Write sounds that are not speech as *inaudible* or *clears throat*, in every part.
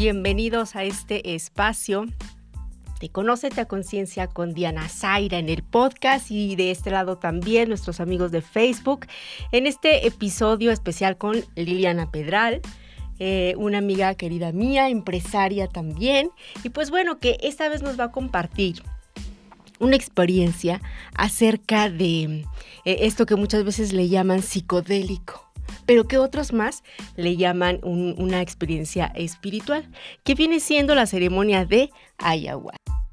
Bienvenidos a este espacio de Conócete a Conciencia con Diana Zaira en el podcast y de este lado también nuestros amigos de Facebook. En este episodio especial con Liliana Pedral, eh, una amiga querida mía, empresaria también. Y pues bueno, que esta vez nos va a compartir una experiencia acerca de eh, esto que muchas veces le llaman psicodélico pero que otros más le llaman una experiencia espiritual, que viene siendo la ceremonia de ayahuasca.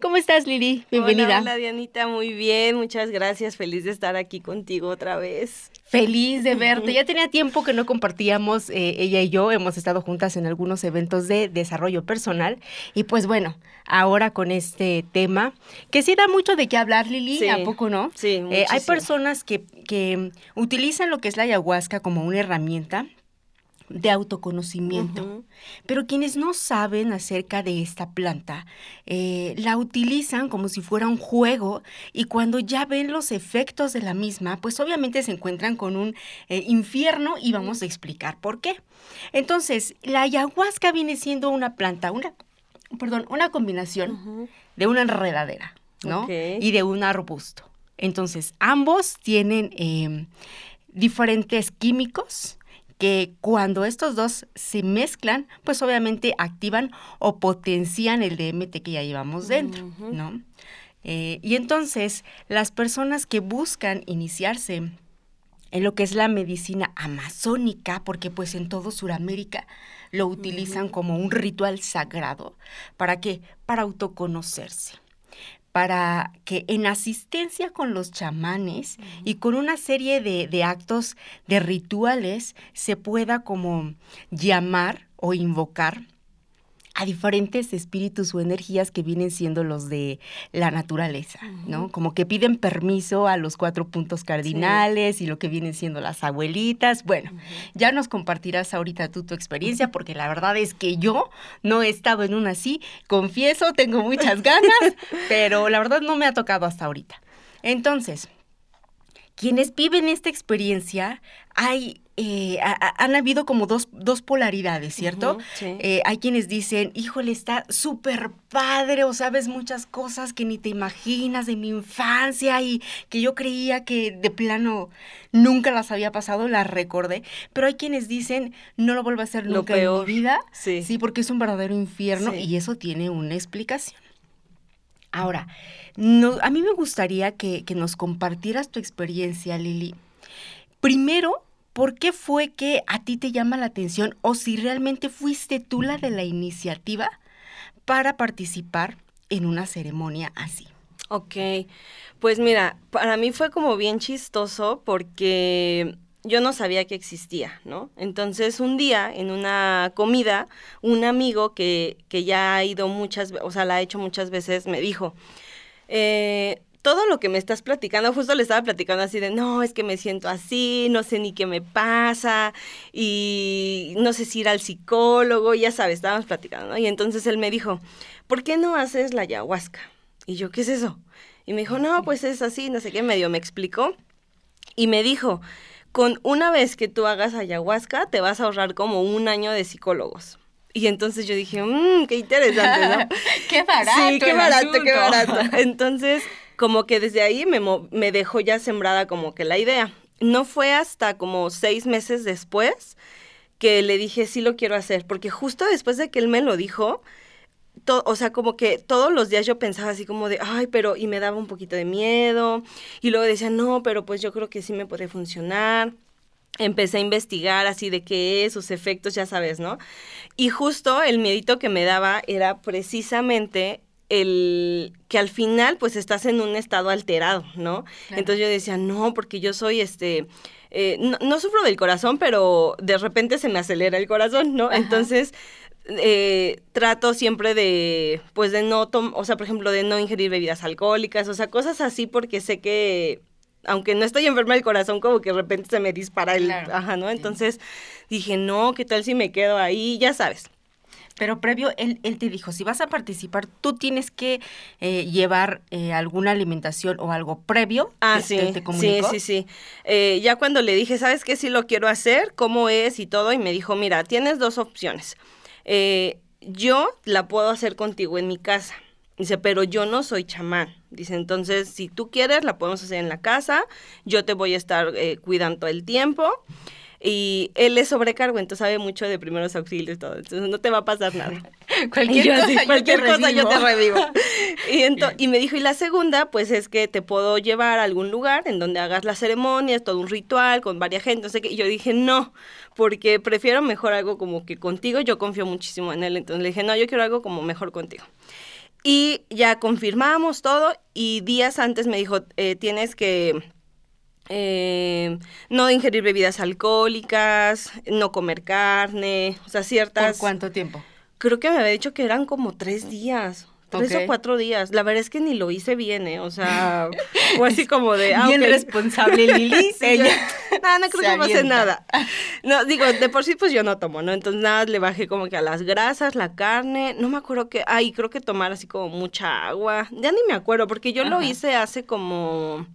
¿Cómo estás, Lili? Bienvenida. Hola, Dianita, muy bien, muchas gracias. Feliz de estar aquí contigo otra vez. Feliz de verte. Ya *laughs* tenía tiempo que no compartíamos, eh, ella y yo, hemos estado juntas en algunos eventos de desarrollo personal. Y pues bueno, ahora con este tema, que sí da mucho de qué hablar, Lili, ¿a poco no? Sí. Eh, hay personas que, que utilizan lo que es la ayahuasca como una herramienta de autoconocimiento. Pero quienes no saben acerca de esta planta, eh, la utilizan como si fuera un juego y cuando ya ven los efectos de la misma, pues obviamente se encuentran con un eh, infierno y vamos a explicar por qué. Entonces, la ayahuasca viene siendo una planta, una, perdón, una combinación de una enredadera, ¿no? Y de un arbusto. Entonces, ambos tienen em, diferentes químicos que cuando estos dos se mezclan, pues obviamente activan o potencian el DMT que ya llevamos dentro, ¿no? Eh, y entonces las personas que buscan iniciarse en lo que es la medicina amazónica, porque pues en todo Sudamérica lo utilizan como un ritual sagrado. ¿Para qué? Para autoconocerse para que en asistencia con los chamanes y con una serie de, de, actos, de rituales, se pueda como llamar o invocar a diferentes espíritus o energías que vienen siendo los de la naturaleza, ¿no? Como que piden permiso a los cuatro puntos cardinales y lo que vienen siendo las abuelitas. Bueno, ya nos compartirás ahorita tú tu experiencia porque la verdad es que yo no he estado en una así, confieso, tengo muchas ganas, *laughs* pero la verdad no me ha tocado hasta ahorita. Entonces, quienes viven esta experiencia, hay eh, han habido como dos, dos polaridades, ¿cierto? Eh, hay quienes dicen, híjole, está súper padre o sabes muchas cosas que ni te imaginas de mi infancia y que yo creía que de plano nunca las había pasado, las recordé. Pero hay quienes dicen, no lo vuelvo a hacer nunca en mi vida. Sí. sí, porque es un verdadero infierno y eso tiene una explicación. Ahora, a mí me gustaría que, que nos compartieras tu experiencia, Lili. Primero, ¿por qué fue que a ti te llama la atención o si realmente fuiste tú la de la iniciativa para participar en una ceremonia así? Ok, pues mira, para mí fue como bien chistoso porque yo no sabía que existía, ¿no? Entonces un día en una comida, un amigo que, que ya ha ido muchas, o sea, la ha hecho muchas veces, me dijo, eh, todo lo que me estás platicando, justo le estaba platicando así de, no, es que me siento así, no sé ni qué me pasa, y no sé si ir al psicólogo, ya sabes, estábamos platicando, ¿no? Y entonces él me dijo, ¿por qué no haces la ayahuasca? Y yo, ¿qué es eso? Y me dijo, no, pues es así, no sé qué, medio me explicó. Y me dijo, con una vez que tú hagas ayahuasca, te vas a ahorrar como un año de psicólogos. Y entonces yo dije, mmm, qué interesante, ¿no? *laughs* qué barato. Sí, qué barato, qué barato. *laughs* Entonces, como que desde ahí me, me dejó ya sembrada como que la idea. No fue hasta como seis meses después que le dije, sí lo quiero hacer, porque justo después de que él me lo dijo, o sea, como que todos los días yo pensaba así como de, ay, pero, y me daba un poquito de miedo, y luego decía, no, pero pues yo creo que sí me puede funcionar. Empecé a investigar así de qué es, sus efectos, ya sabes, ¿no? Y justo el miedito que me daba era precisamente el que al final pues estás en un estado alterado, ¿no? Entonces yo decía, no, porque yo soy este, eh, no, sufro del corazón, pero de repente se me acelera el corazón, ¿no? Entonces eh, trato siempre de, pues de no, o sea, por ejemplo, de no ingerir bebidas alcohólicas, o sea, cosas así porque sé que aunque no estoy enferma del corazón, como que de repente se me dispara el, ajá, ¿no? Entonces dije, no, ¿qué tal si me quedo ahí? Ya sabes. Pero previo, él, él te dijo, si vas a participar, tú tienes que eh, llevar eh, alguna alimentación o algo previo. Ah, ¿Te- sí, te- te sí, comunicó? sí, sí. Eh, ya cuando le dije, ¿sabes qué? Sí lo quiero hacer, cómo es y todo, y me dijo, mira, tienes dos opciones. Eh, yo la puedo hacer contigo en mi casa. Dice, pero yo no soy chamán. Dice, entonces, si tú quieres, la podemos hacer en la casa. Yo te voy a estar eh, cuidando todo el tiempo. Y él es sobrecargo, entonces sabe mucho de primeros auxilios y todo. Entonces, no te va a pasar nada. *laughs* Cualquier yo cosa, yo te cualquier cosa yo te revivo. *laughs* Y, ento- y me dijo, y la segunda, pues es que te puedo llevar a algún lugar en donde hagas las ceremonias, todo un ritual con varias gente, no sé qué. Y yo dije, no, porque prefiero mejor algo como que contigo, yo confío muchísimo en él. Entonces le dije, no, yo quiero algo como mejor contigo. Y ya confirmamos todo y días antes me dijo, eh, tienes que eh, no ingerir bebidas alcohólicas, no comer carne, o sea, ciertas... ¿Por cuánto tiempo? Creo que me había dicho que eran como tres días. Tres o cuatro días. La verdad es que ni lo hice bien, ¿eh? O sea, *laughs* fue así como de... ah, Bien responsable, Lili. *laughs* Sí, Ella yo- no, no creo que pase nada. *laughs* No, digo, de por sí pues yo no tomo, ¿no? Entonces nada, le bajé como que a las grasas, la carne, no me acuerdo que, ay, creo que tomar así como mucha agua. Ya ni me acuerdo, porque yo lo hice hace como,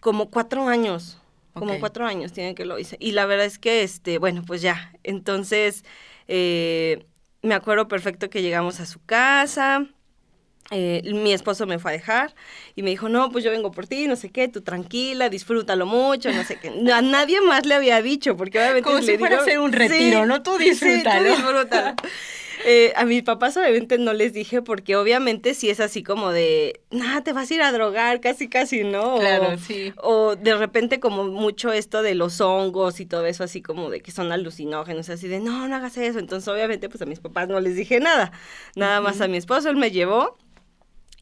como cuatro años. Como cuatro años tiene que lo hice. Y la verdad es que, este, bueno, pues ya. Entonces, eh, me acuerdo perfecto que llegamos a su casa. eh, mi esposo me fue a dejar y me dijo, no, pues yo vengo por ti, no sé qué, tú tranquila, disfrútalo mucho, no sé qué. A nadie más le había dicho, porque obviamente Como le si fuera digo, a hacer un retiro, ¿no? Tú disfrútalo. *laughs* Sí, tú disfrútalo. Eh, a mis papás obviamente no les dije porque obviamente si es así como de, nada, te vas a ir a drogar, casi, casi, ¿no? O- Claro, sí. o de repente como mucho esto de los hongos y todo eso así como de que son alucinógenos, así de no, no hagas eso. Entonces obviamente pues a mis papás no les dije nada, nada más a mi esposo, él me llevó.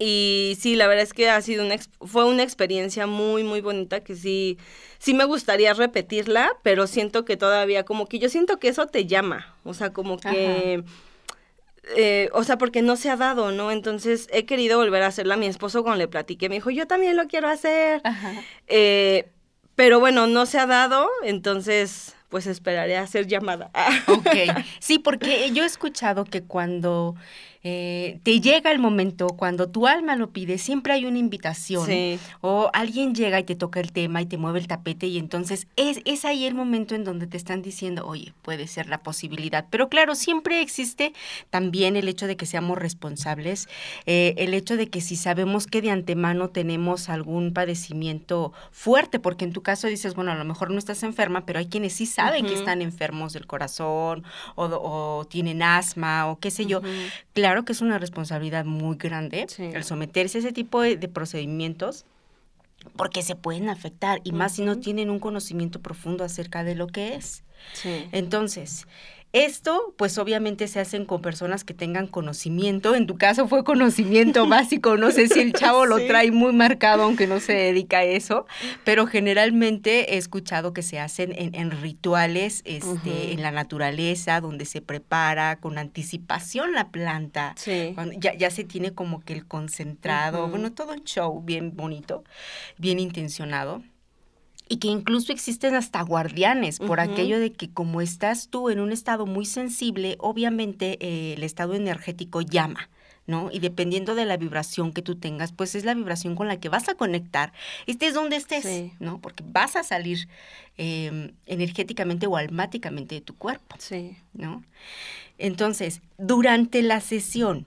Y sí, la verdad es que ha sido una fue una experiencia muy muy bonita que sí sí me gustaría repetirla, pero siento que todavía como que yo siento que eso te llama, o sea, como que eh, o sea, porque no se ha dado, ¿no? Entonces he querido volver a hacerla. Mi esposo cuando le platiqué me dijo, yo también lo quiero hacer. Ajá. Eh, pero bueno, no se ha dado, entonces pues esperaré a ser llamada. Ok, *laughs* sí, porque yo he escuchado que cuando eh, te llega el momento, cuando tu alma lo pide, siempre hay una invitación. Sí. O alguien llega y te toca el tema y te mueve el tapete y entonces es, es ahí el momento en donde te están diciendo, oye, puede ser la posibilidad. Pero claro, siempre existe también el hecho de que seamos responsables, eh, el hecho de que si sabemos que de antemano tenemos algún padecimiento fuerte, porque en tu caso dices, bueno, a lo mejor no estás enferma, pero hay quienes sí saben que están enfermos del corazón o, o tienen asma o qué sé yo. Claro que es una responsabilidad muy grande Sí. el someterse a ese tipo de, de procedimientos porque se pueden afectar y más si no tienen un conocimiento profundo acerca de lo que es. Sí. Entonces, esto pues obviamente se hacen con personas que tengan conocimiento. En tu caso fue conocimiento *laughs* básico. No sé si el chavo lo trae muy marcado aunque no se dedica a eso, pero generalmente he escuchado que se hacen en, en rituales este, en la naturaleza, donde se prepara con anticipación la planta. Sí. Cuando ya, ya se tiene como que el concentrado, bueno, todo un show bien bonito, bien intencionado. Y que incluso existen hasta guardianes por aquello de que como estás tú en un estado muy sensible, obviamente eh, el estado energético llama. ¿No? Y dependiendo de la vibración que tú tengas, pues es la vibración con la que vas a conectar, estés donde estés, Sí. ¿no? Porque vas a salir eh, energéticamente o almáticamente de tu cuerpo. Sí. ¿no? Entonces, durante la sesión,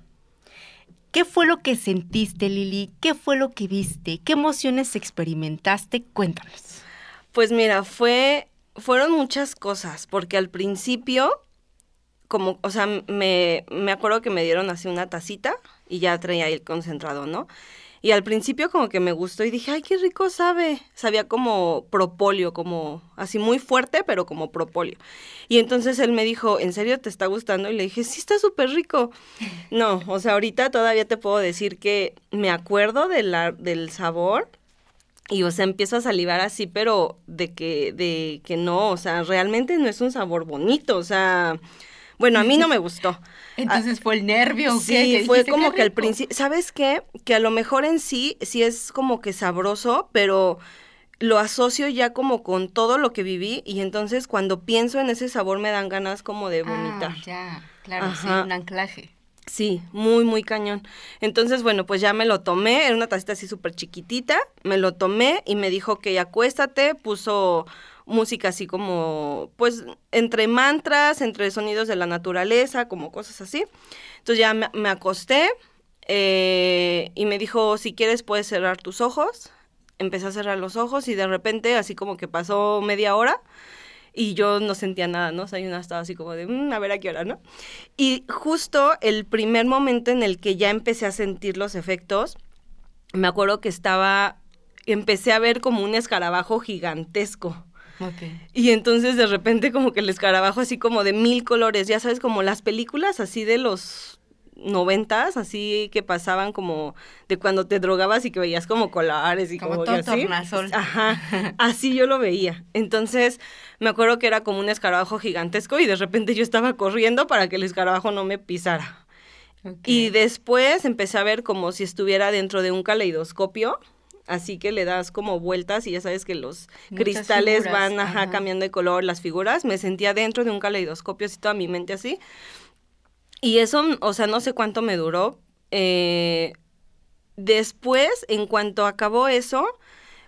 ¿qué fue lo que sentiste, Lili? ¿Qué fue lo que viste? ¿Qué emociones experimentaste? Cuéntanos. Pues mira, fue, fueron muchas cosas, porque al principio, como, o sea, me, me acuerdo que me dieron así una tacita y ya traía ahí el concentrado, ¿no? Y al principio como que me gustó y dije, ay, qué rico sabe. Sabía como propóleo, como así muy fuerte, pero como propóleo. Y entonces él me dijo, ¿en serio te está gustando? Y le dije, sí, está súper rico. No, o sea, ahorita todavía te puedo decir que me acuerdo de del sabor, y o sea, empiezo a salivar así, pero de que, de que no, o sea, realmente no es un sabor bonito, o sea, bueno, a mí no me gustó. *laughs* Entonces fue el nervio. Sí, Que fue como "Qué que al rico". principio, ¿sabes qué? Que a lo mejor en sí, sí es como que sabroso, pero lo asocio ya como con todo lo que viví y entonces cuando pienso en ese sabor me dan ganas como de vomitar. Ah, ya. Claro, sí, un anclaje. Sí, muy, muy cañón. Entonces, bueno, pues ya me lo tomé, era una tacita así súper chiquitita, me lo tomé y me dijo que acuéstate, puso música así como, pues, entre mantras, entre sonidos de la naturaleza, como cosas así. Entonces ya me, acosté eh, y me dijo, si quieres puedes cerrar tus ojos. Empecé a cerrar los ojos y de repente, así como que pasó media hora, y yo no sentía nada, ¿no? O sea, yo estaba así como de, mm, a ver a qué hora, ¿no? Y justo el primer momento en el que ya empecé a sentir los efectos, me acuerdo que estaba, empecé a ver como un escarabajo gigantesco. Okay. Y entonces de repente como que el escarabajo así como de mil colores, ya sabes, como las películas así de los noventas, así que pasaban como de cuando te drogabas y que veías como colores y como, como todo así. Tornasol. Ajá, *laughs* así yo lo veía. Entonces me acuerdo que era como un escarabajo gigantesco y de repente yo estaba corriendo para que el escarabajo no me pisara. Y después empecé a ver como si estuviera dentro de un caleidoscopio, así que le das como vueltas y ya sabes que los cristales van ajá, cambiando de color, las figuras. Me sentía dentro de un caleidoscopio, así toda mi mente así. Y eso, o sea, no sé cuánto me duró. Eh, después, en cuanto acabó eso,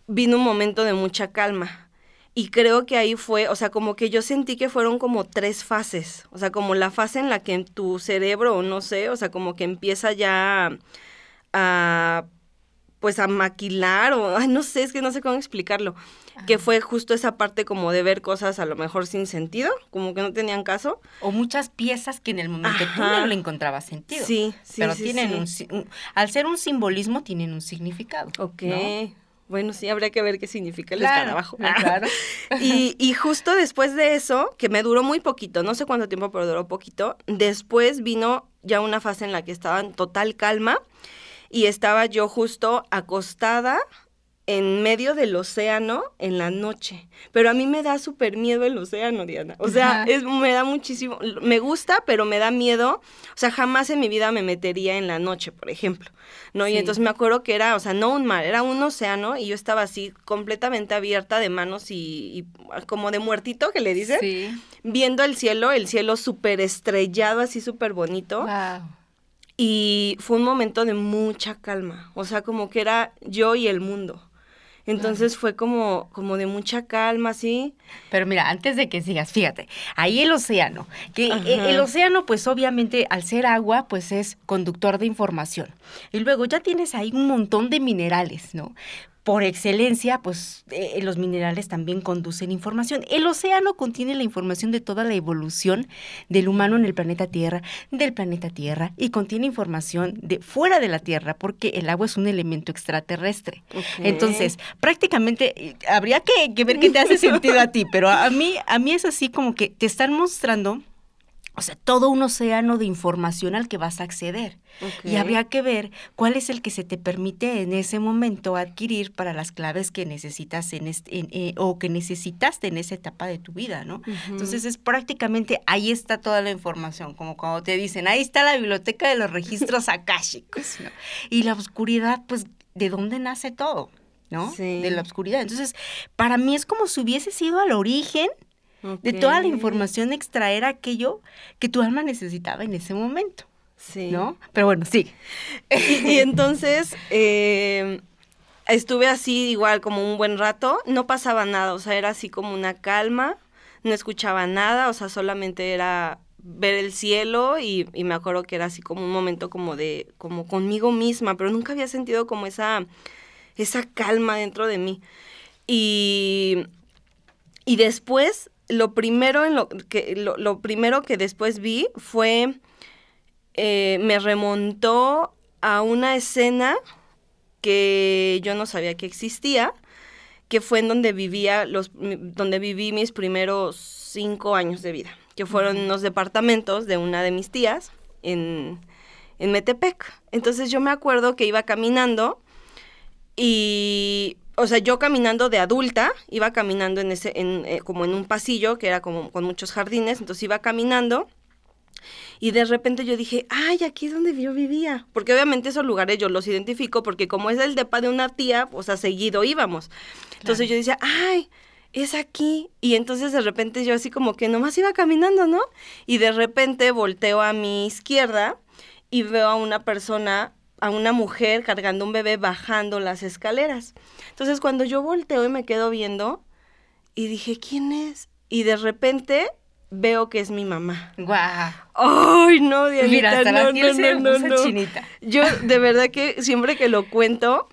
vino un momento de mucha calma. Y creo que ahí fue, o sea, como que yo sentí que fueron como tres fases. O sea, como la fase en la que tu cerebro, no sé, o sea, como que empieza ya a pues a maquilar o, ay, no sé, es que no sé cómo explicarlo, que fue justo esa parte como de ver cosas a lo mejor sin sentido, como que no tenían caso. O muchas piezas que en el momento tú no le encontrabas sentido. Sí, sí, Pero sí, tienen Un, al ser un simbolismo, tienen un significado. Ok. Bueno, sí, habría que ver qué significa el escarabajo. Claro. *laughs* y, y justo después de eso, que me duró muy poquito, no sé cuánto tiempo, pero duró poquito, después vino ya una fase en la que estaba en total calma y estaba yo justo acostada en medio del océano en la noche. Pero a mí me da súper miedo el océano, Diana. O sea, es, me da muchísimo, me gusta, pero me da miedo. O sea, jamás en mi vida me metería en la noche, por ejemplo. ¿No? Y entonces me acuerdo que era, o sea, no un mar, era un océano y yo estaba así completamente abierta de manos y, como de muertito, que le dicen. Viendo el cielo, el cielo súper estrellado, así súper bonito. Wow y fue un momento de mucha calma, o sea, como que era yo y el mundo. Entonces fue como, como de mucha calma, ¿sí? Pero mira, antes de que sigas, fíjate, ahí el océano, que eh, el océano pues obviamente al ser agua pues es conductor de información. Y luego ya tienes ahí un montón de minerales, ¿no? Por excelencia, pues eh, los minerales también conducen información. El océano contiene la información de toda la evolución del humano en el planeta Tierra, del planeta Tierra, y contiene información de fuera de la Tierra, porque el agua es un elemento extraterrestre. Entonces, prácticamente eh, habría que, que ver qué te hace sentido a ti, pero a mí, a mí es así como que te están mostrando o sea, todo un océano de información al que vas a acceder. Y habría que ver cuál es el que se te permite en ese momento adquirir para las claves que necesitas en este, eh, o que necesitaste en esa etapa de tu vida, ¿no? Entonces es prácticamente ahí está toda la información, como cuando te dicen, ahí está la biblioteca de los registros akáshicos, *laughs* ¿no? Y la oscuridad, pues, ¿de dónde nace todo? ¿no? De la oscuridad. Entonces, para mí es como si hubiese sido al origen de toda la información extraer aquello que tu alma necesitaba en ese momento. Sí. ¿No? Pero bueno, sí. *laughs* Y, entonces em, estuve así igual como un buen rato, no pasaba nada, o sea, era así como una calma, no escuchaba nada, o sea, solamente era ver el cielo y, y, me acuerdo que era así como un momento como de, como conmigo misma, pero nunca había sentido como esa, esa calma dentro de mí. Y, y después lo primero, en lo, que, lo, primero que después vi fue, eh, me remontó a una escena que yo no sabía que existía, que fue en donde vivía los, donde viví mis primeros cinco años de vida, que fueron en los departamentos de una de mis tías en, en Metepec. Entonces yo me acuerdo que iba caminando y o sea, yo caminando de adulta, iba caminando en ese, en, eh, como en un pasillo que era como con muchos jardines, entonces iba caminando y de repente yo dije, ay, aquí es donde yo vivía, porque obviamente esos lugares yo los identifico porque como es el depa de una tía, o sea, seguido íbamos. Entonces yo decía, ay, es aquí. Y entonces de repente yo así como que nomás iba caminando, ¿no? Y de repente volteo a mi izquierda y veo a una persona, a una mujer cargando un bebé bajando las escaleras. Entonces cuando yo volteo y me quedo viendo y dije, ¿quién es? Y de repente veo que es mi mamá. Guau. Ay, no, Dianita, Mira, hasta no, la no, no, no, no. chinita. Yo de verdad que siempre que lo cuento,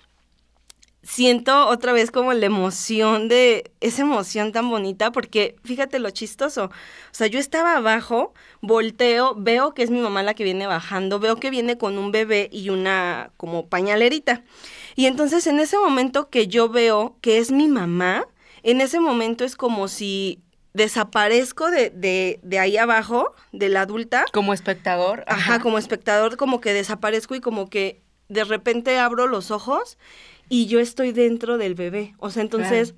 siento otra vez como la emoción de esa emoción tan bonita, porque fíjate lo chistoso. O sea, yo estaba abajo, volteo, veo que es mi mamá la que viene bajando, veo que viene con un bebé y una como pañalerita. Y entonces en ese momento que yo veo que es mi mamá, en ese momento es como si desaparezco de, de, de ahí abajo, de la adulta, Como espectador. Ajá, como espectador como que desaparezco y como que de repente abro los ojos y yo estoy dentro del bebé. O sea, entonces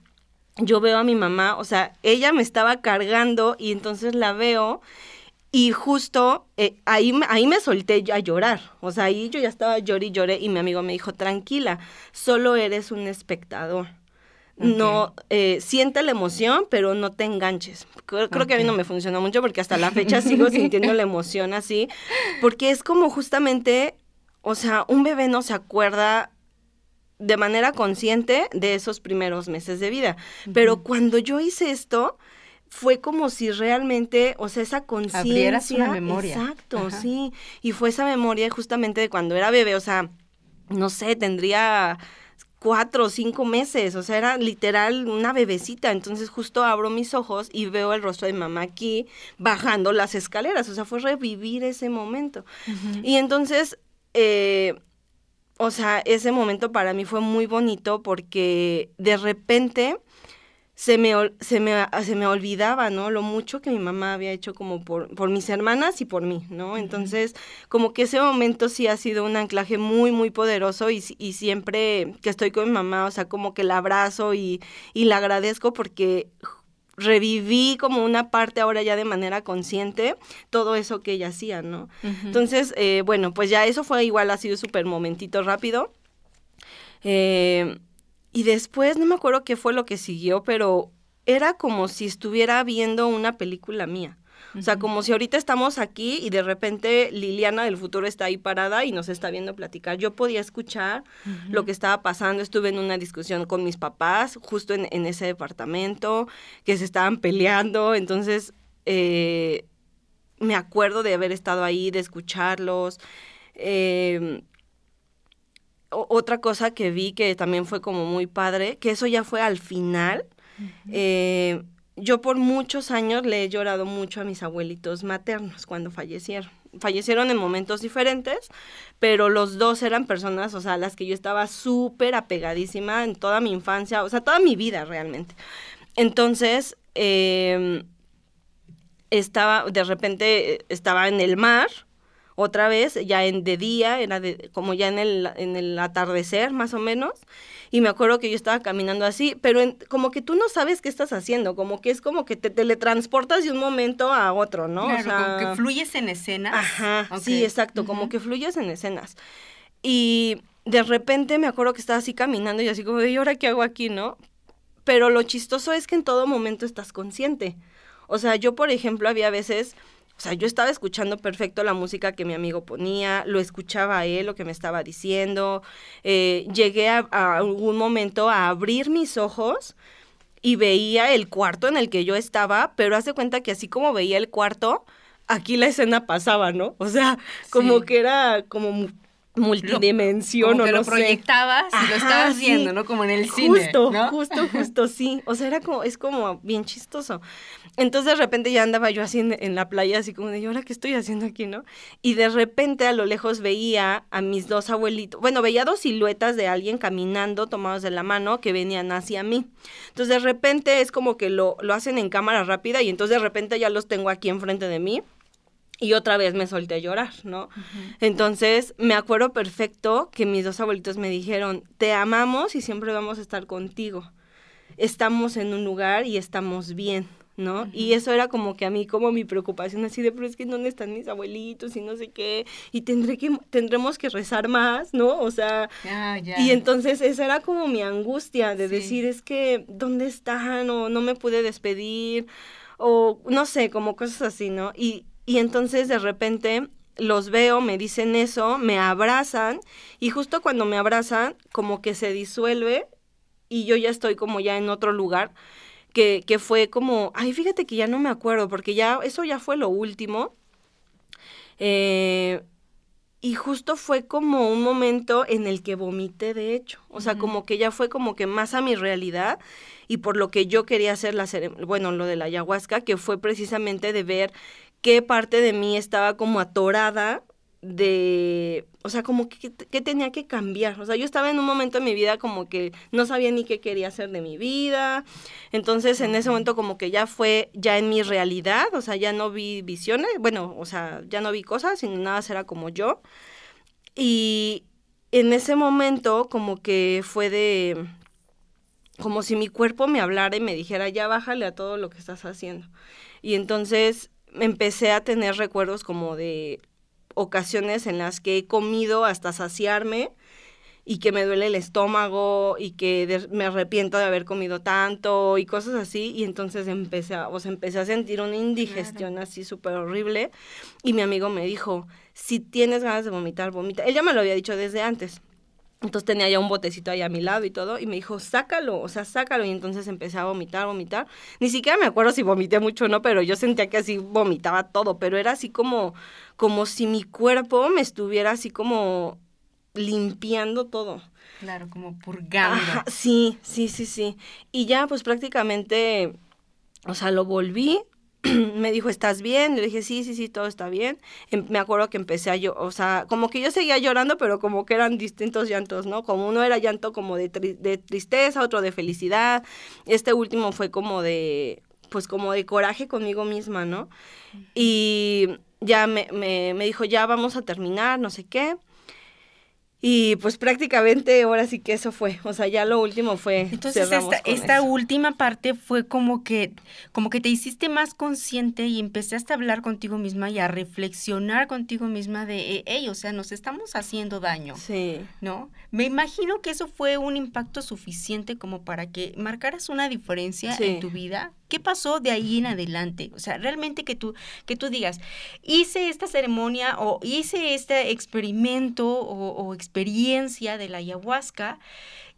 yo veo a mi mamá, o sea, ella me estaba cargando y entonces la veo y justo eh, ahí, me- ahí me solté a llorar. O sea, ahí yo ya estaba lloré y lloré y mi amigo me dijo, tranquila, solo eres un espectador. No, eh, siente la emoción, pero no te enganches. Creo, creo que a mí no me funcionó mucho porque hasta la fecha *laughs* sigo sintiendo la emoción así, porque es como justamente, o sea, un bebé no se acuerda de manera consciente de esos primeros meses de vida. Pero cuando yo hice esto, fue como si realmente, o sea, esa conciencia. Una memoria. Exacto, Ajá. sí. Y fue esa memoria justamente de cuando era bebé, o sea, no sé, tendría cuatro o cinco meses, o sea, era literal una bebecita. Entonces justo abro mis ojos y veo el rostro de mi mamá aquí bajando las escaleras, o sea, fue revivir ese momento. Y entonces, eh, o sea, ese momento para mí fue muy bonito porque de repente se me, se me, se me olvidaba, ¿no? Lo mucho que mi mamá había hecho como por, por mis hermanas y por mí, ¿no? Entonces, como que ese momento sí ha sido un anclaje muy, muy poderoso y, y siempre que estoy con mi mamá, o sea, como que la abrazo y, y la agradezco porque reviví como una parte ahora ya de manera consciente todo eso que ella hacía, ¿no? Entonces, eh, bueno, pues ya eso fue igual, ha sido súper momentito rápido. Eh, y después, no me acuerdo qué fue lo que siguió, pero era como si estuviera viendo una película mía. O sea, como si ahorita estamos aquí y de repente Liliana del futuro está ahí parada y nos está viendo platicar. Yo podía escuchar lo que estaba pasando. Estuve en una discusión con mis papás, justo en, en ese departamento, que se estaban peleando. Entonces, eh, me acuerdo de haber estado ahí, de escucharlos. Eh, o- otra cosa que vi que también fue como muy padre, que eso ya fue al final. eh, yo por muchos años le he llorado mucho a mis abuelitos maternos cuando fallecieron. Fallecieron en momentos diferentes, pero los dos eran personas, o sea, las que yo estaba súper apegadísima en toda mi infancia, o sea, toda mi vida realmente. Entonces, eh, estaba, de repente estaba en el mar, otra vez, ya en de día, era de, como ya en el, en el atardecer más o menos, y me acuerdo que yo estaba caminando así, pero en- como que tú no sabes qué estás haciendo, como que es como que te teletransportas de un momento a otro, ¿no? O Claro, como sea, que fluyes en escenas. Ajá, sí, exacto, como que fluyes en escenas. Y de repente me acuerdo que estaba así caminando y así como, ¿y ahora qué hago aquí, no? Pero lo chistoso es que en todo momento estás consciente. O sea, yo, por ejemplo, había veces, o sea, yo estaba escuchando perfecto la música que mi amigo ponía, lo escuchaba a él, lo que me estaba diciendo. eh, llegué a, a algún momento a abrir mis ojos y veía el cuarto en el que yo estaba, pero hace cuenta que así como veía el cuarto, aquí la escena pasaba, ¿no? O sea, como Sí. que era como mu- multidimensión Como o que no lo sé. proyectabas y lo Ajá, estabas sí. viendo, ¿no? Como en el cine, Justo, ¿no? justo, *laughs* justo, sí. O sea, era como, es como bien chistoso. Entonces de repente ya andaba yo así en, en la playa, así como de, ¿y ahora qué estoy haciendo aquí, no? Y de repente a lo lejos veía a mis dos abuelitos, bueno, veía dos siluetas de alguien caminando tomados de la mano que venían hacia mí. Entonces de repente es como que lo, lo hacen en cámara rápida y entonces de repente ya los tengo aquí enfrente de mí. Y otra vez me solté a llorar, ¿no? Entonces, me acuerdo perfecto que mis dos abuelitos me dijeron, te amamos y siempre vamos a estar contigo. Estamos en un lugar y estamos bien. ¿no? Y eso era como que a mí, como mi preocupación, así de, pero es que ¿dónde están mis abuelitos y no sé qué? Y tendré que, tendremos que rezar más, ¿no? O sea, y entonces esa era como mi angustia de decir, es que, ¿dónde están? O no me pude despedir, o no sé, como cosas así, ¿no? Y, y entonces de repente los veo, me dicen eso, me abrazan y justo cuando me abrazan como que se disuelve y yo ya estoy como ya en otro lugar que, que fue como, ay, fíjate que ya no me acuerdo porque ya eso ya fue lo último. Eh, y justo fue como un momento en el que vomité, de hecho. O sea, como que ya fue como que más a mi realidad y por lo que yo quería hacer la bueno, lo de la ayahuasca, que fue precisamente de ver qué parte de mí estaba como atorada de, o sea, como que, tenía que cambiar. O sea, yo estaba en un momento en mi vida como que no sabía ni qué quería hacer de mi vida. Entonces, en ese momento como que ya fue ya en mi realidad, o sea, ya no vi visiones, bueno, o sea, ya no vi cosas, sino nada era como yo. Y en ese momento como que fue de, como si mi cuerpo me hablara y me dijera, ya bájale a todo lo que estás haciendo. Y entonces empecé a tener recuerdos como de ocasiones en las que he comido hasta saciarme y que me duele el estómago y que me arrepiento de haber comido tanto y cosas así. Y entonces empecé a, o empecé a sentir una indigestión así súper horrible. Y mi amigo me dijo, si tienes ganas de vomitar, vomita. Él ya me lo había dicho desde antes, entonces tenía ya un botecito ahí a mi lado y todo, y me dijo, sácalo, o sea, sácalo. Y entonces empecé a vomitar, vomitar. Ni siquiera me acuerdo si vomité mucho o no, pero yo sentía que así vomitaba todo, pero era así como, como si mi cuerpo me estuviera así como limpiando todo. Claro, como purgando. sí, sí, sí, sí. Y ya pues prácticamente, o sea, lo volví, *clears throat* me dijo, ¿estás bien? Le dije, sí, sí, sí, todo está bien. Em, me acuerdo que empecé a llorar, o sea, como que yo seguía llorando, pero como que eran distintos llantos, ¿no? Como uno era llanto como de, de tristeza, otro de felicidad. Este último fue como de, pues como de coraje conmigo misma, ¿no? Y ya me, me, me dijo, ya vamos a terminar, no sé qué. Y pues prácticamente ahora sí que eso fue, o sea, ya lo último fue. Entonces esta, esta última parte fue como que, como que te hiciste más consciente y empezaste a hablar contigo misma y a reflexionar contigo misma de, hey, o sea, nos estamos haciendo daño. Sí. ¿No? Me imagino que eso fue un impacto suficiente como para que marcaras una diferencia en tu vida ¿Qué pasó de ahí en adelante? O sea, realmente que tú, que tú digas, hice esta ceremonia o hice este experimento o, experiencia de la ayahuasca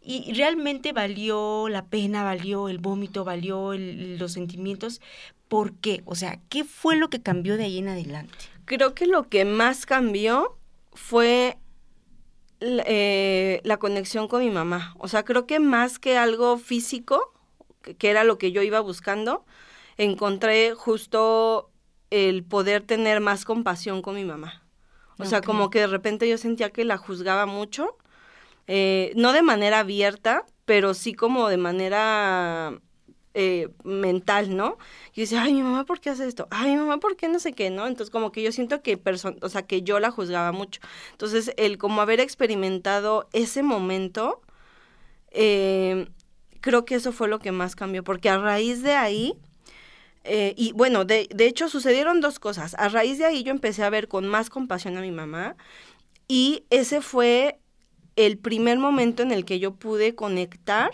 y realmente valió la pena, valió el vómito, valió los sentimientos. ¿Por qué? O sea, ¿qué fue lo que cambió de ahí en adelante? Creo que lo que más cambió fue eh, la conexión con mi mamá. O sea, creo que más que algo físico, que era lo que yo iba buscando, encontré justo el poder tener más compasión con mi mamá. O sea, como que de repente yo sentía que la juzgaba mucho, eh, no de manera abierta, pero sí como de manera eh, mental, ¿no? Y decía, ay, mi mamá, ¿por qué hace esto? Ay, mi mamá, ¿por qué no sé qué, no? Entonces, como que yo siento que, o sea, que yo la juzgaba mucho. Entonces, el como haber experimentado ese momento, eh, creo que eso fue lo que más cambió, porque a raíz de ahí, eh, y bueno, de, de, hecho sucedieron dos cosas. A raíz de ahí yo empecé a ver con más compasión a mi mamá y ese fue el primer momento en el que yo pude conectar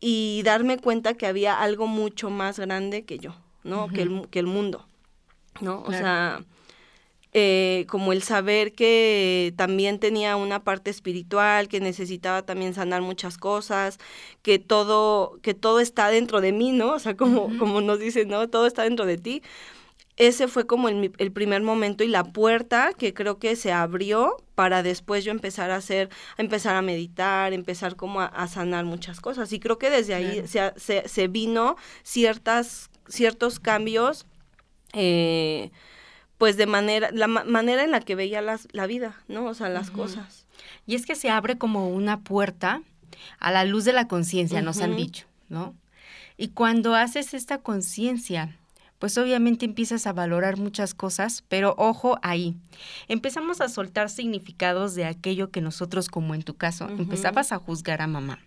y darme cuenta que había algo mucho más grande que yo, ¿no? que, el, que el mundo, ¿no? O sea eh, como el saber que también tenía una parte espiritual, que necesitaba también sanar muchas cosas, que todo, que todo está dentro de mí, ¿no? O sea, como, como nos dicen, ¿no? Todo está dentro de ti. Ese fue como el, el, primer momento y la puerta que creo que se abrió para después yo empezar a hacer, a empezar a meditar, empezar como a, sanar muchas cosas. Y creo que desde ahí se, se, se, vino ciertas, ciertos cambios eh, pues de manera, la manera en la que veía las, la vida, ¿no? O sea, las cosas. Y es que se abre como una puerta a la luz de la conciencia, nos han dicho, ¿no? Y cuando haces esta conciencia, pues obviamente empiezas a valorar muchas cosas, pero ojo ahí, empezamos a soltar significados de aquello que nosotros, como en tu caso, empezabas a juzgar a mamá.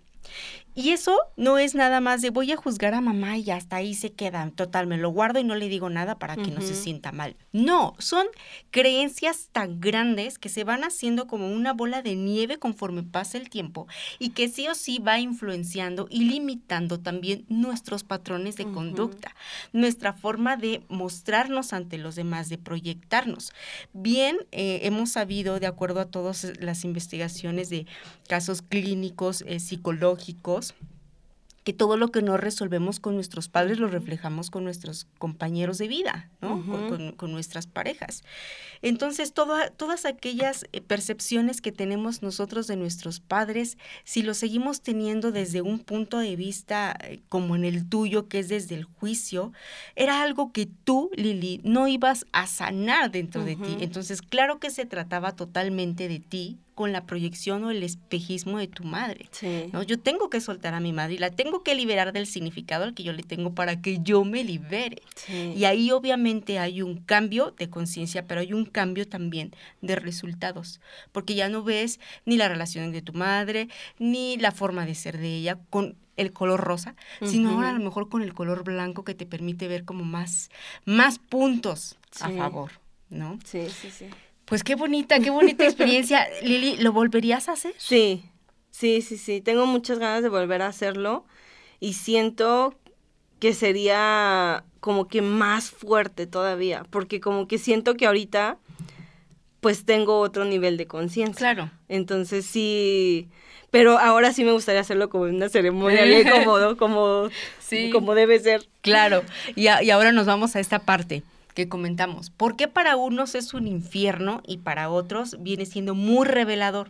Y eso no es nada más de voy a juzgar a mamá y hasta ahí se queda. Total, me lo guardo y no le digo nada para que no se sienta mal. No, son creencias tan grandes que se van haciendo como una bola de nieve conforme pasa el tiempo y que sí o sí va influenciando y limitando también nuestros patrones de conducta, nuestra forma de mostrarnos ante los demás, de proyectarnos. Bien, eh, hemos sabido, de acuerdo a todas las investigaciones de casos clínicos, eh, psicológicos, que todo lo que no resolvemos con nuestros padres lo reflejamos con nuestros compañeros de vida, ¿no? con, nuestras parejas. Entonces, todas aquellas eh, percepciones que tenemos nosotros de nuestros padres, si lo seguimos teniendo desde un punto de vista eh, como en el tuyo, que es desde el juicio, era algo que tú, Lili, no ibas a sanar dentro de ti. Entonces, claro que se trataba totalmente de ti, con la proyección o el espejismo de tu madre. ¿no? Yo tengo que soltar a mi madre y la tengo que liberar del significado al que yo le tengo para que yo me libere. Y ahí obviamente hay un cambio de conciencia, pero hay un cambio también de resultados, porque ya no ves ni la relación de tu madre, ni la forma de ser de ella con el color rosa, sino ahora a lo mejor con el color blanco que te permite ver como más, más puntos a favor, ¿no? Sí, sí, sí. Pues qué bonita, qué bonita experiencia. *laughs* Lili, ¿lo volverías a hacer? Sí, sí, sí, sí. Tengo muchas ganas de volver a hacerlo y siento que sería como que más fuerte todavía, porque como que siento que ahorita pues tengo otro nivel de conciencia. Claro. Entonces sí, pero ahora sí me gustaría hacerlo como en una ceremonia bien *laughs* cómodo, como, sí. como debe ser. Claro, y, y ahora nos vamos a esta parte que comentamos. ¿Por qué para unos es un infierno y para otros viene siendo muy revelador?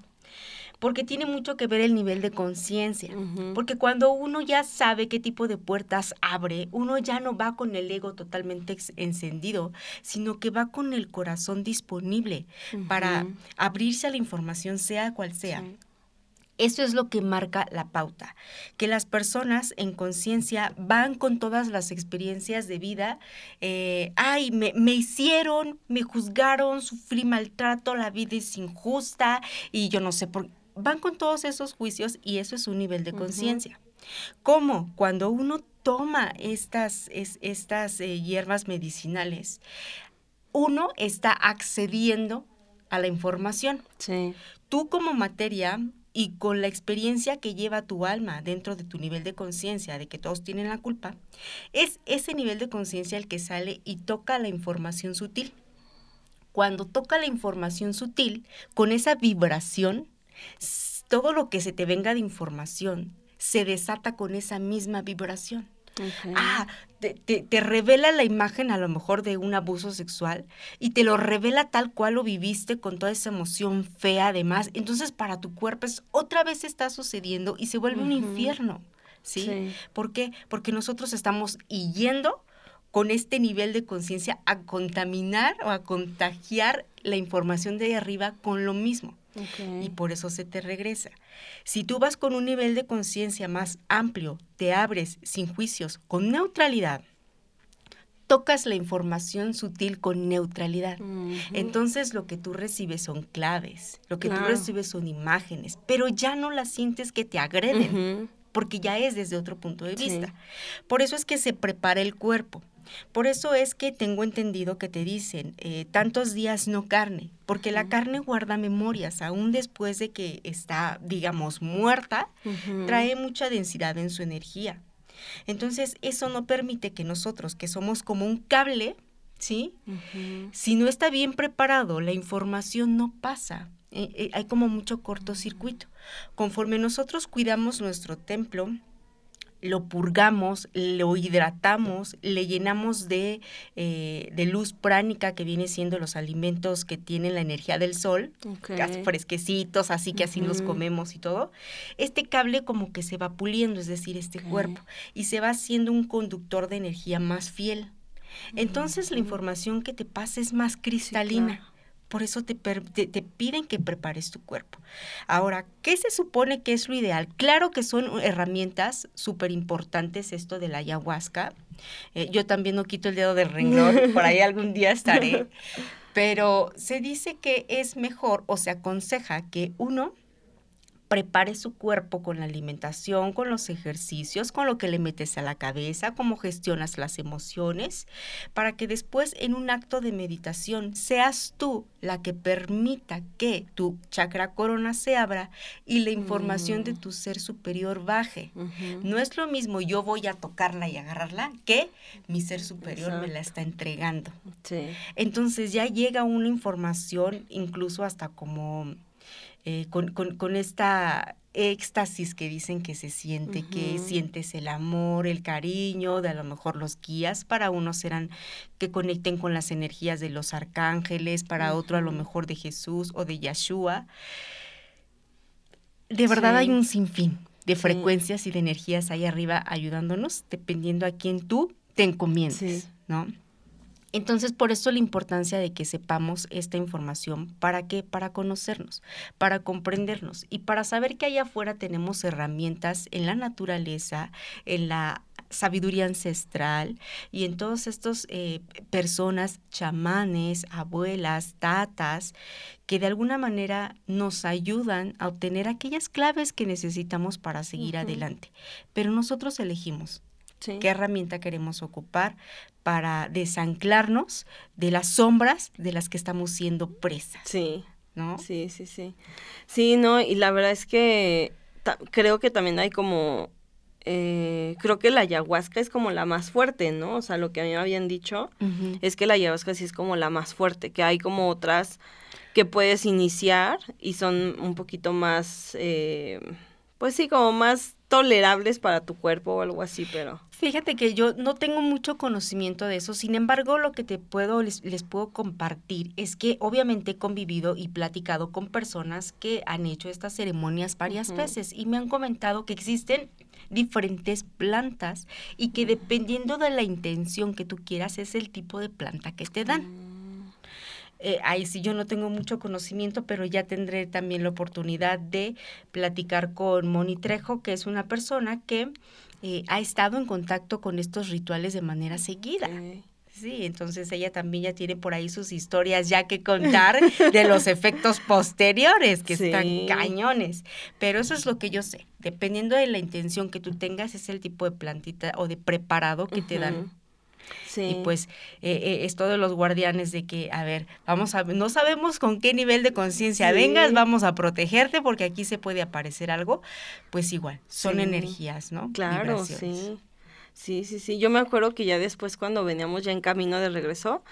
Porque tiene mucho que ver el nivel de conciencia. Porque cuando uno ya sabe qué tipo de puertas abre, uno ya no va con el ego totalmente encendido, sino que va con el corazón disponible para abrirse a la información, sea cual sea. Eso es lo que marca la pauta, que las personas en conciencia van con todas las experiencias de vida, eh, ay, me, me, hicieron, me juzgaron, sufrí maltrato, la vida es injusta y yo no sé por van con todos esos juicios y eso es un nivel de conciencia. ¿Cómo? Cuando uno toma estas, estas eh, hierbas medicinales, uno está accediendo a la información. Sí. Tú como materia y con la experiencia que lleva tu alma dentro de tu nivel de conciencia de que todos tienen la culpa, es ese nivel de conciencia el que sale y toca la información sutil. Cuando toca la información sutil, con esa vibración, todo lo que se te venga de información se desata con esa misma vibración. Ah, te, te, revela la imagen a lo mejor de un abuso sexual y te lo revela tal cual lo viviste con toda esa emoción fea además. Entonces para tu cuerpo es, otra vez está sucediendo y se vuelve un infierno. ¿sí? ¿Por qué? Porque nosotros estamos yendo con este nivel de conciencia a contaminar o a contagiar la información de ahí arriba con lo mismo. Y por eso se te regresa. Si tú vas con un nivel de conciencia más amplio, te abres sin juicios, con neutralidad, tocas la información sutil con neutralidad. Entonces lo que tú recibes son claves, lo que tú recibes son imágenes, pero ya no las sientes que te agreden, porque ya es desde otro punto de vista. Por eso es que se prepara el cuerpo. Por eso es que tengo entendido que te dicen eh, tantos días no carne, porque la carne guarda memorias, aún después de que está, digamos, muerta, trae mucha densidad en su energía. Entonces, eso no permite que nosotros, que somos como un cable, ¿sí? Si no está bien preparado, la información no pasa. Eh, eh, hay como mucho cortocircuito. Conforme nosotros cuidamos nuestro templo, lo purgamos, lo hidratamos, le llenamos de, eh, de, luz pránica, que viene siendo los alimentos que tienen la energía del sol, fresquecitos, así que así los comemos y todo. Este cable como que se va puliendo, es decir, este cuerpo, y se va haciendo un conductor de energía más fiel. Entonces la información que te pasa es más cristalina. Por eso te, te, piden que prepares tu cuerpo. Ahora, ¿qué se supone que es lo ideal? Claro que son herramientas súper importantes esto de la ayahuasca. Eh, yo también no quito el dedo del renglón, *laughs* por ahí algún día estaré. Pero se dice que es mejor o se aconseja que uno prepare su cuerpo con la alimentación, con los ejercicios, con lo que le metes a la cabeza, cómo gestionas las emociones, para que después en un acto de meditación seas tú la que permita que tu chakra corona se abra y la información de mm. tu ser superior baje. No es lo mismo yo voy a tocarla y agarrarla que mi ser superior me la está entregando. Entonces ya llega una información incluso hasta como eh, con, con, esta éxtasis que dicen que se siente, que sientes el amor, el cariño, de a lo mejor los guías, para unos serán que conecten con las energías de los arcángeles, para otro a lo mejor de Jesús o de Yeshua. De verdad hay un sinfín de frecuencias y de energías ahí arriba ayudándonos, dependiendo a quién tú te encomiendes, ¿no? Entonces, por eso la importancia de que sepamos esta información. ¿Para qué? Para conocernos, para comprendernos y para saber que allá afuera tenemos herramientas en la naturaleza, en la sabiduría ancestral y en todas estas eh, personas, chamanes, abuelas, tatas, que de alguna manera nos ayudan a obtener aquellas claves que necesitamos para seguir adelante. Pero nosotros elegimos qué herramienta queremos ocupar para desanclarnos de las sombras de las que estamos siendo presas. Sí. ¿No? Sí, sí, sí. Sí, no, y la verdad es que creo que también hay como eh, creo que la ayahuasca es como la más fuerte, ¿no? O sea, lo que a mí me habían dicho es que la ayahuasca sí es como la más fuerte, que hay como otras que puedes iniciar y son un poquito más, eh, pues sí, como más tolerables para tu cuerpo o algo así, pero... Fíjate que yo no tengo mucho conocimiento de eso, sin embargo lo que te puedo, les, puedo compartir es que obviamente he convivido y platicado con personas que han hecho estas ceremonias varias veces y me han comentado que existen diferentes plantas y que dependiendo de la intención que tú quieras es el tipo de planta que te dan. Eh, ahí sí yo no tengo mucho conocimiento, pero ya tendré también la oportunidad de platicar con Moni Trejo, que es una persona que eh, ha estado en contacto con estos rituales de manera seguida. Sí, entonces ella también ya tiene por ahí sus historias ya que contar de los efectos posteriores, que están cañones. Pero eso es lo que yo sé. Dependiendo de la intención que tú tengas, es el tipo de plantita o de preparado que te dan y pues eh, eh, es todos los guardianes de que, a ver, vamos a, no sabemos con qué nivel de conciencia vengas, vamos a protegerte porque aquí se puede aparecer algo, pues igual, son energías, ¿no? Claro, sí. Sí, sí, sí. Yo me acuerdo que ya después cuando veníamos ya en camino de regreso,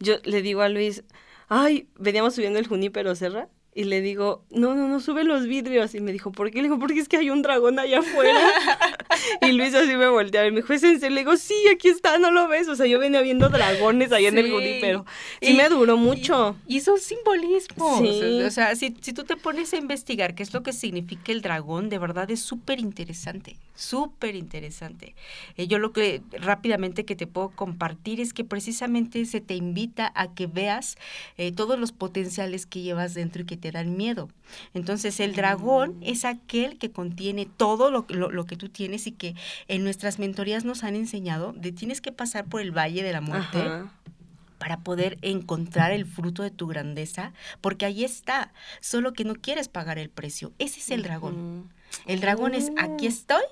yo le digo a Luis, ay, veníamos subiendo el Junípero Serra y le digo, no, no, no, sube los vidrios. Y me dijo, ¿por qué? Le digo, porque es que hay un dragón allá afuera. *laughs* y Luis así me volteó y me dijo, ¿es en serio? Le digo, sí, aquí está, ¿no lo ves? O sea, yo venía viendo dragones allá en el Guri, pero sí me duró mucho. Y, son simbolismos. Sí. O sea, si, si tú te pones a investigar qué es lo que significa el dragón, de verdad es súper interesante, súper interesante. Eh, yo lo que rápidamente que te puedo compartir es que precisamente se te invita a que veas eh, todos los potenciales que llevas dentro y que te dan miedo. Entonces el dragón mm. es aquel que contiene todo lo, lo, que tú tienes y que en nuestras mentorías nos han enseñado de tienes que pasar por el valle de la muerte. para poder encontrar el fruto de tu grandeza, porque ahí está, solo que no quieres pagar el precio. Ese es el dragón. El dragón es aquí oh. estoy,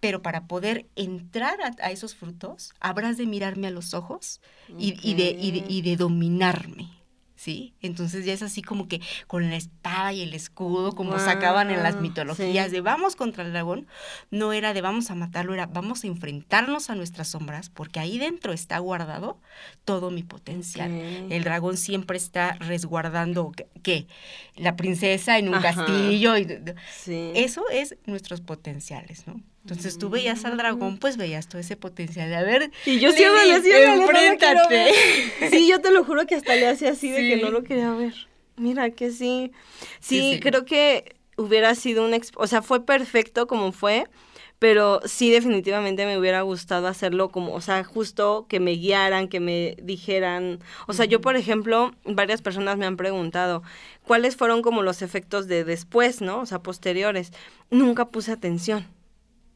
pero para poder entrar a, esos frutos, habrás de mirarme a los ojos y, de, y de dominarme. ¿Sí? Entonces ya es así como que con la espada y el escudo, como sacaban en las mitologías de vamos contra el dragón, no era de vamos a matarlo, era vamos a enfrentarnos a nuestras sombras, porque ahí dentro está guardado todo mi potencial. El dragón siempre está resguardando, ¿qué? La princesa en un castillo. Y, Eso es nuestros potenciales, ¿no? Entonces tú veías al dragón, pues veías todo ese potencial de a ver. Y yo siempre le hacía enfréntate. *laughs* sí, yo te lo juro que hasta le hacía así de que no lo quería ver. Mira que sí. Sí, creo que hubiera sido un, o sea, fue perfecto como fue, pero sí definitivamente me hubiera gustado hacerlo como, o sea, justo que me guiaran, que me dijeran, o sea, yo por ejemplo, varias personas me han preguntado cuáles fueron como los efectos de después, ¿no? O sea, posteriores. Nunca puse atención.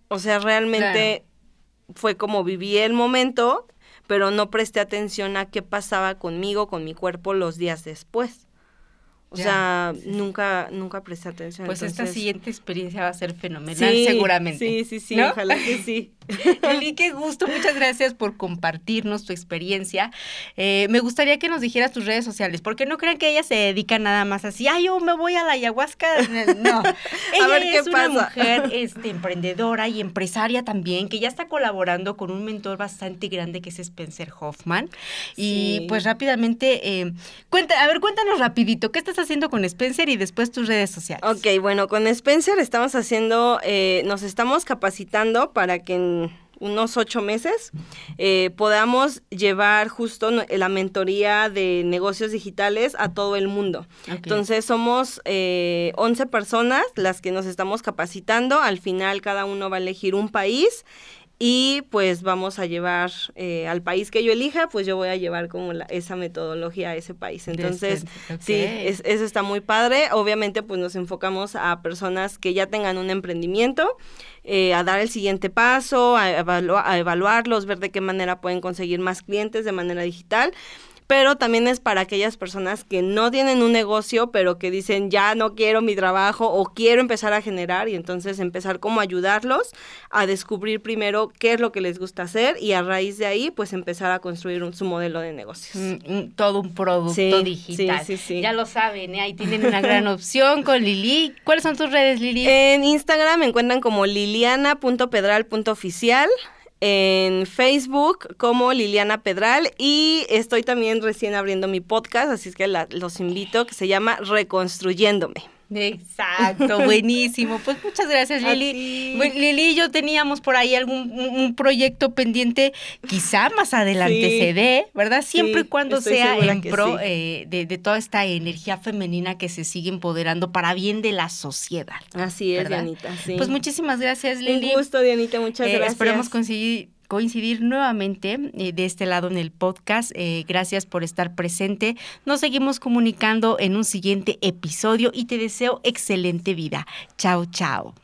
O sea, realmente fue como viví el momento, pero no presté atención a qué pasaba conmigo, con mi cuerpo los días después. O sea, nunca, nunca presté atención. Pues esta siguiente experiencia va a ser fenomenal, seguramente. Sí, sí, sí, ojalá que sí. *laughs* *laughs* Eli, qué gusto, muchas gracias por compartirnos tu experiencia. Eh, me gustaría que nos dijeras tus redes sociales, porque no crean que ella se dedica nada más así, ay, yo me voy a la ayahuasca. *laughs* No, ella es una mujer *laughs* este, emprendedora y empresaria también, que ya está colaborando con un mentor bastante grande que es Spencer Hoffman. Y pues rápidamente, eh, cuenta, a ver, cuéntanos rapidito, ¿qué estás haciendo con Spencer y después tus redes sociales? Ok, bueno, con Spencer estamos haciendo, eh, nos estamos capacitando para que en unos ocho meses eh, podamos llevar justo la mentoría de negocios digitales a todo el mundo. Entonces somos eh, 11 personas las que nos estamos capacitando. Al final cada uno va a elegir un país y pues vamos a llevar eh, al país que yo elija, pues yo voy a llevar como esa metodología a ese país. Entonces, sí, eso está muy padre. Obviamente, pues nos enfocamos a personas que ya tengan un emprendimiento, eh, a dar el siguiente paso, a, a evaluarlos, ver de qué manera pueden conseguir más clientes de manera digital pero también es para aquellas personas que no tienen un negocio, pero que dicen ya no quiero mi trabajo o quiero empezar a generar y entonces empezar como ayudarlos a descubrir primero qué es lo que les gusta hacer y a raíz de ahí pues empezar a construir su modelo de negocios. Mm, todo un producto digital. Sí, sí, ya lo saben, ¿eh? ahí tienen una gran *laughs* opción con Lili. ¿Cuáles son tus redes, Lili? En Instagram me encuentran como liliana.pedral.oficial en Facebook como Liliana Pedral y estoy también recién abriendo mi podcast, así es que los invito, que se llama Reconstruyéndome. Exacto, buenísimo. Pues muchas gracias, Lili. Lili y yo teníamos por ahí algún un proyecto pendiente, quizá más adelante se dé, ¿verdad? Siempre y cuando sea en pro eh, de, toda esta energía femenina que se sigue empoderando para bien de la sociedad. Así es, Dianita. Pues muchísimas gracias, Lili. Un gusto, Dianita, muchas eh, gracias. Esperamos conseguir coincidir nuevamente eh, de este lado en el podcast. Eh, gracias por estar presente. Nos seguimos comunicando en un siguiente episodio y te deseo excelente vida. Chao, chao.